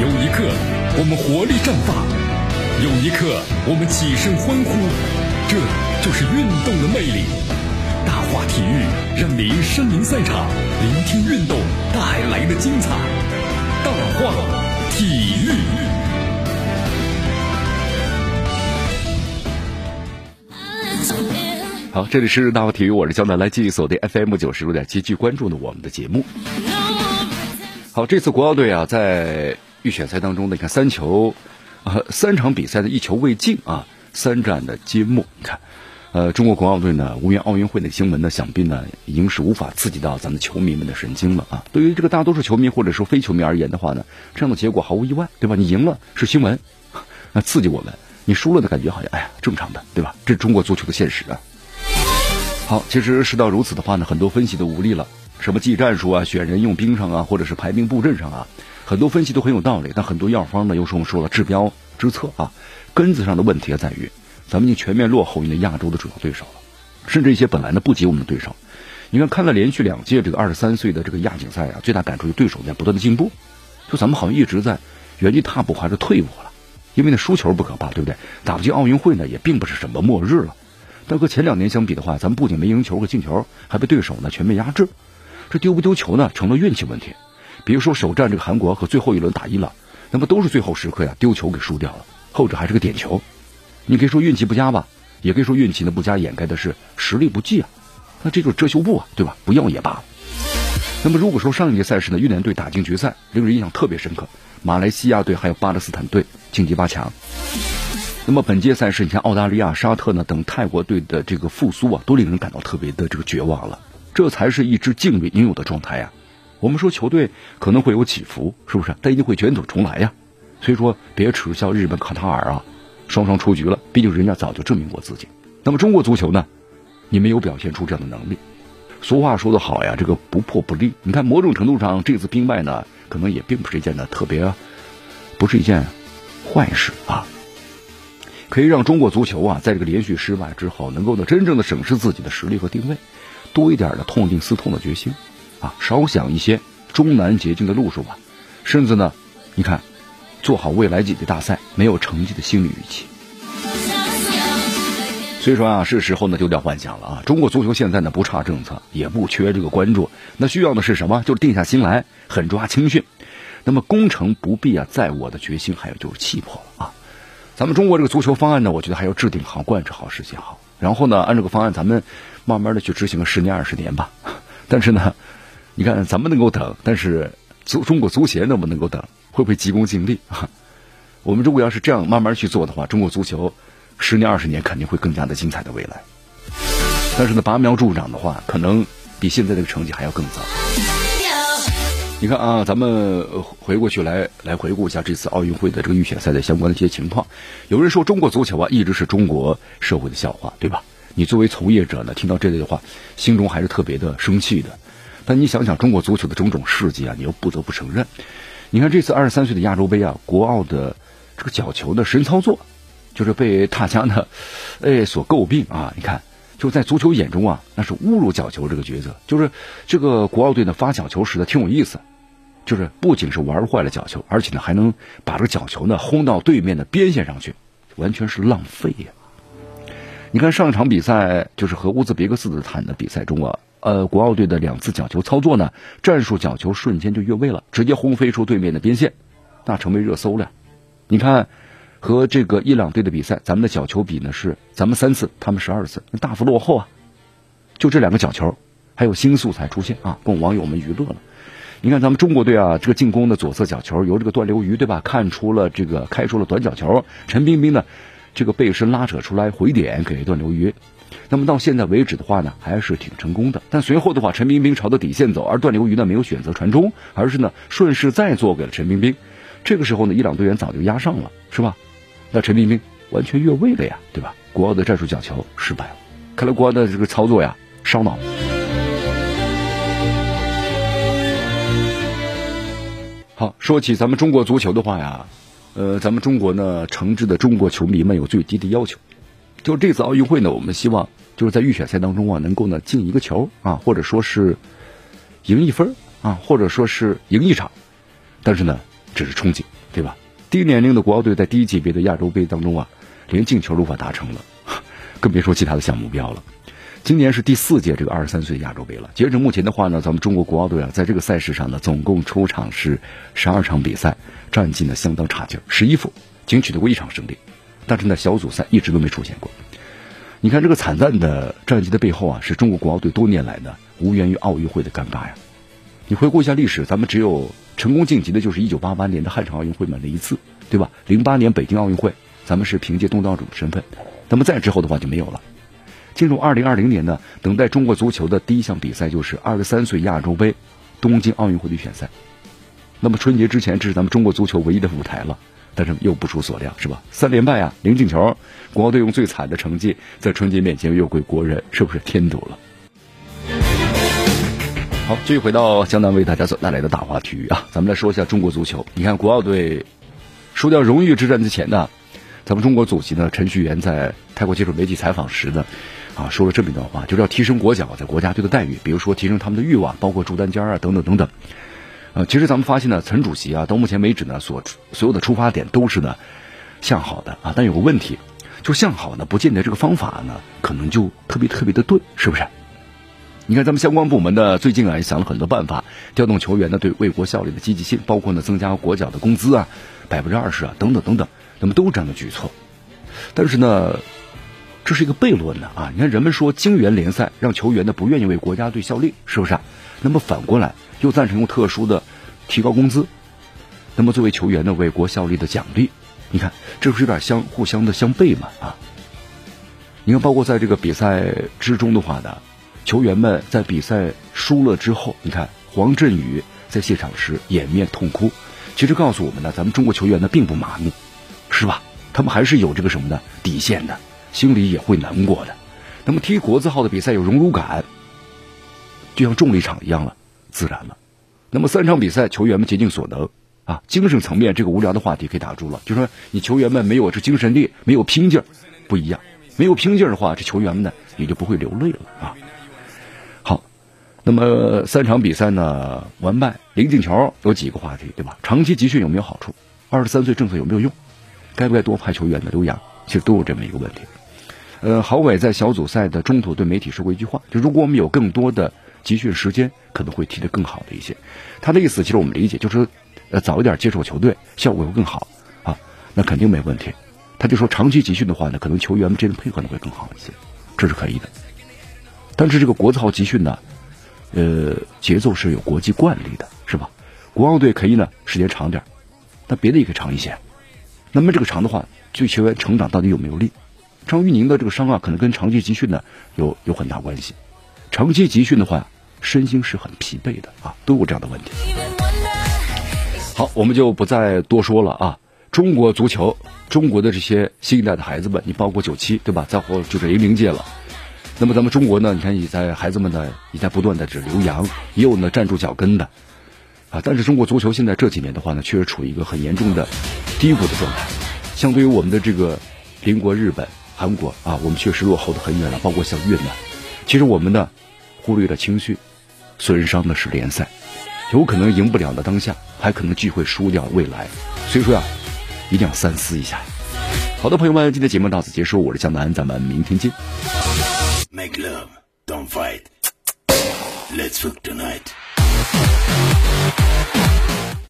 有一刻我们活力绽放，有一刻我们起身欢呼，这就是运动的魅力。大话体育让您身临赛场，聆听运动带来的精彩。大话体育。好，这里是大话体育，我是江南，来继续锁定 FM 九十六点七，继续关注呢我们的节目。好，这次国奥队啊，在预选赛当中呢，你看三球，呃，三场比赛的一球未进啊，三战的揭幕。你看，呃，中国国奥队呢，无缘奥运会的新闻呢，想必呢，已经是无法刺激到咱们球迷们的神经了啊。对于这个大多数球迷或者说非球迷而言的话呢，这样的结果毫无意外，对吧？你赢了是新闻，那刺激我们；你输了的感觉好像，哎呀，正常的，对吧？这是中国足球的现实啊。好，其实事到如此的话呢，很多分析都无力了。什么技战术啊、选人用兵上啊，或者是排兵布阵上啊，很多分析都很有道理。但很多药方呢，又是我们说了治标之策啊，根子上的问题在于，咱们已经全面落后于那亚洲的主要对手了，甚至一些本来呢不及我们的对手。你看，看了连续两届这个二十三岁的这个亚锦赛啊，最大感触就对手在不断的进步，就咱们好像一直在原地踏步，还是退步了。因为那输球不可怕，对不对？打不进奥运会呢，也并不是什么末日了。但和前两年相比的话，咱们不仅没赢球和进球，还被对手呢全面压制。这丢不丢球呢，成了运气问题。比如说首战这个韩国和最后一轮打伊朗，那么都是最后时刻呀丢球给输掉了，后者还是个点球。你可以说运气不佳吧，也可以说运气呢不佳掩盖的是实力不济啊。那这就是遮羞布啊，对吧？不要也罢了。那么如果说上一届赛事呢，越南队打进决赛，令人印象特别深刻。马来西亚队还有巴勒斯坦队晋级八强。那么本届赛事，你像澳大利亚、沙特呢等泰国队的这个复苏啊，都令人感到特别的这个绝望了。这才是一支劲旅应有的状态呀！我们说球队可能会有起伏，是不是？但一定会卷土重来呀！所以说，别耻笑日本、卡塔尔啊，双双出局了。毕竟人家早就证明过自己。那么中国足球呢？你没有表现出这样的能力。俗话说得好呀，这个不破不立。你看，某种程度上，这次兵败呢，可能也并不是一件呢特别，不是一件坏事啊。可以让中国足球啊，在这个连续失败之后，能够呢真正的审视自己的实力和定位。多一点的痛定思痛的决心，啊，少想一些终南捷径的路数吧。甚至呢，你看，做好未来几届大赛没有成绩的心理预期。所以说啊，是时候呢丢掉幻想了啊。中国足球现在呢不差政策，也不缺这个关注，那需要的是什么？就是定下心来，狠抓青训。那么攻城不必啊，在我的决心，还有就是气魄了啊。咱们中国这个足球方案呢，我觉得还要制定好、贯彻好、实现好。然后呢，按这个方案，咱们。慢慢的去执行个十年二十年吧，但是呢，你看咱们能够等，但是足中国足协能不能够等？会不会急功近利啊？我们如果要是这样慢慢去做的话，中国足球十年二十年肯定会更加的精彩的未来。但是呢，拔苗助长的话，可能比现在这个成绩还要更早。你看啊，咱们回过去来来回顾一下这次奥运会的这个预选赛的相关的一些情况。有人说中国足球啊，一直是中国社会的笑话，对吧？你作为从业者呢，听到这类的话，心中还是特别的生气的。但你想想中国足球的种种事迹啊，你又不得不承认。你看这次二十三岁的亚洲杯啊，国奥的这个角球的神操作，就是被大家呢，哎所诟病啊。你看，就在足球眼中啊，那是侮辱角球这个角色。就是这个国奥队呢发角球时呢挺有意思，就是不仅是玩坏了角球，而且呢还能把这个角球呢轰到对面的边线上去，完全是浪费呀。你看上一场比赛就是和乌兹别克斯坦的比赛中啊，呃，国奥队的两次角球操作呢，战术角球瞬间就越位了，直接轰飞出对面的边线，那成为热搜了。你看和这个伊朗队的比赛，咱们的角球比呢是咱们三次，他们十二次，大幅落后啊。就这两个角球，还有新素材出现啊，供网友们娱乐了。你看咱们中国队啊，这个进攻的左侧角球由这个段流鱼对吧，看出了这个开出了短角球，陈彬彬呢。这个背身拉扯出来回点给段流鱼，那么到现在为止的话呢，还是挺成功的。但随后的话，陈彬彬朝着底线走，而段流鱼呢没有选择传中，而是呢顺势再做给了陈彬彬。这个时候呢，伊朗队员早就压上了，是吧？那陈彬彬完全越位了呀，对吧？国奥的战术角球失败了，看来国奥的这个操作呀烧脑。好，说起咱们中国足球的话呀。呃，咱们中国呢，诚挚的中国球迷们有最低的要求，就这次奥运会呢，我们希望就是在预选赛当中啊，能够呢进一个球啊，或者说是赢一分啊，或者说是赢一场，但是呢，只是憧憬，对吧？低年龄的国奥队在低级别的亚洲杯当中啊，连进球都无法达成了，更别说其他的小目标了。今年是第四届这个二十三岁亚洲杯了。截止目前的话呢，咱们中国国奥队啊，在这个赛事上呢，总共出场是十二场比赛，战绩呢相当差劲，十一负，仅取得过一场胜利。但是呢，小组赛一直都没出现过。你看这个惨淡的战绩的背后啊，是中国国奥队多年来呢无缘于奥运会的尴尬呀。你回顾一下历史，咱们只有成功晋级的就是一九八八年的汉城奥运会嘛那一次，对吧？零八年北京奥运会，咱们是凭借东道主的身份。那么再之后的话就没有了。进入二零二零年呢，等待中国足球的第一项比赛就是二十三岁亚洲杯，东京奥运会的预选赛。那么春节之前，这是咱们中国足球唯一的舞台了。但是又不出所料，是吧？三连败啊，零进球，国奥队用最惨的成绩在春节面前又归国人，是不是添堵了？好，继续回到江南为大家所带来的大话体育啊，咱们来说一下中国足球。你看国奥队输掉荣誉之战之前呢，咱们中国主席呢陈戌源在泰国接受媒体采访时呢，啊说了这么一段话，就是要提升国脚在国家队的待遇，比如说提升他们的欲望，包括朱丹尖啊等等等等。呃，其实咱们发现呢，陈主席啊，到目前为止呢，所所有的出发点都是呢向好的啊，但有个问题，就向好呢，不见得这个方法呢，可能就特别特别的对，是不是？你看咱们相关部门呢，最近啊也想了很多办法，调动球员呢对为国效力的积极性，包括呢增加国脚的工资啊，百分之二十啊，等等等等，那么都这样的举措。但是呢，这是一个悖论呢啊！你看人们说精元联赛让球员呢不愿意为国家队效力，是不是啊？那么反过来。又赞成用特殊的提高工资，那么作为球员呢为国效力的奖励，你看这不是有点相互相的相悖嘛啊？你看，包括在这个比赛之中的话呢，球员们在比赛输了之后，你看黄振宇在现场时掩面痛哭，其实告诉我们呢，咱们中国球员呢并不麻木，是吧？他们还是有这个什么的底线的，心里也会难过的。那么踢国字号的比赛有荣辱感，就像重力场一样了。自然了，那么三场比赛，球员们竭尽所能啊，精神层面这个无聊的话题可以打住了。就说你球员们没有这精神力，没有拼劲儿，不一样。没有拼劲儿的话，这球员们呢也就不会流泪了啊。好，那么三场比赛呢完败零进球，有几个话题对吧？长期集训有没有好处？二十三岁政策有没有用？该不该多派球员呢留洋？其实都有这么一个问题。呃，郝伟在小组赛的中途对媒体说过一句话，就如果我们有更多的。集训时间可能会踢得更好的一些，他的意思其实我们理解，就是呃早一点接触球队，效果会更好啊，那肯定没问题。他就说长期集训的话呢，可能球员们之间的配合呢会更好一些，这是可以的。但是这个国字号集训呢，呃，节奏是有国际惯例的，是吧？国奥队可以呢时间长点，那别的也可以长一些。那么这个长的话，对球员成长到底有没有利？张玉宁的这个伤啊，可能跟长期集训呢有有很大关系。长期集训的话，身心是很疲惫的啊，都有这样的问题。好，我们就不再多说了啊。中国足球，中国的这些新一代的孩子们，你包括九七对吧？再后就是零零届了。那么咱们中国呢，你看也在孩子们呢也在不断的这留洋，也有呢站住脚跟的啊。但是中国足球现在这几年的话呢，确实处于一个很严重的低谷的状态。相对于我们的这个邻国日本、韩国啊，我们确实落后的很远了。包括像越南，其实我们呢。忽略了情绪，损伤的是联赛，有可能赢不了的当下，还可能聚会输掉未来。所以说呀，一定要三思一下。好的，朋友们，今天节目到此结束，我是江南，咱们明天见。Make love, don't fight. Let's fuck tonight.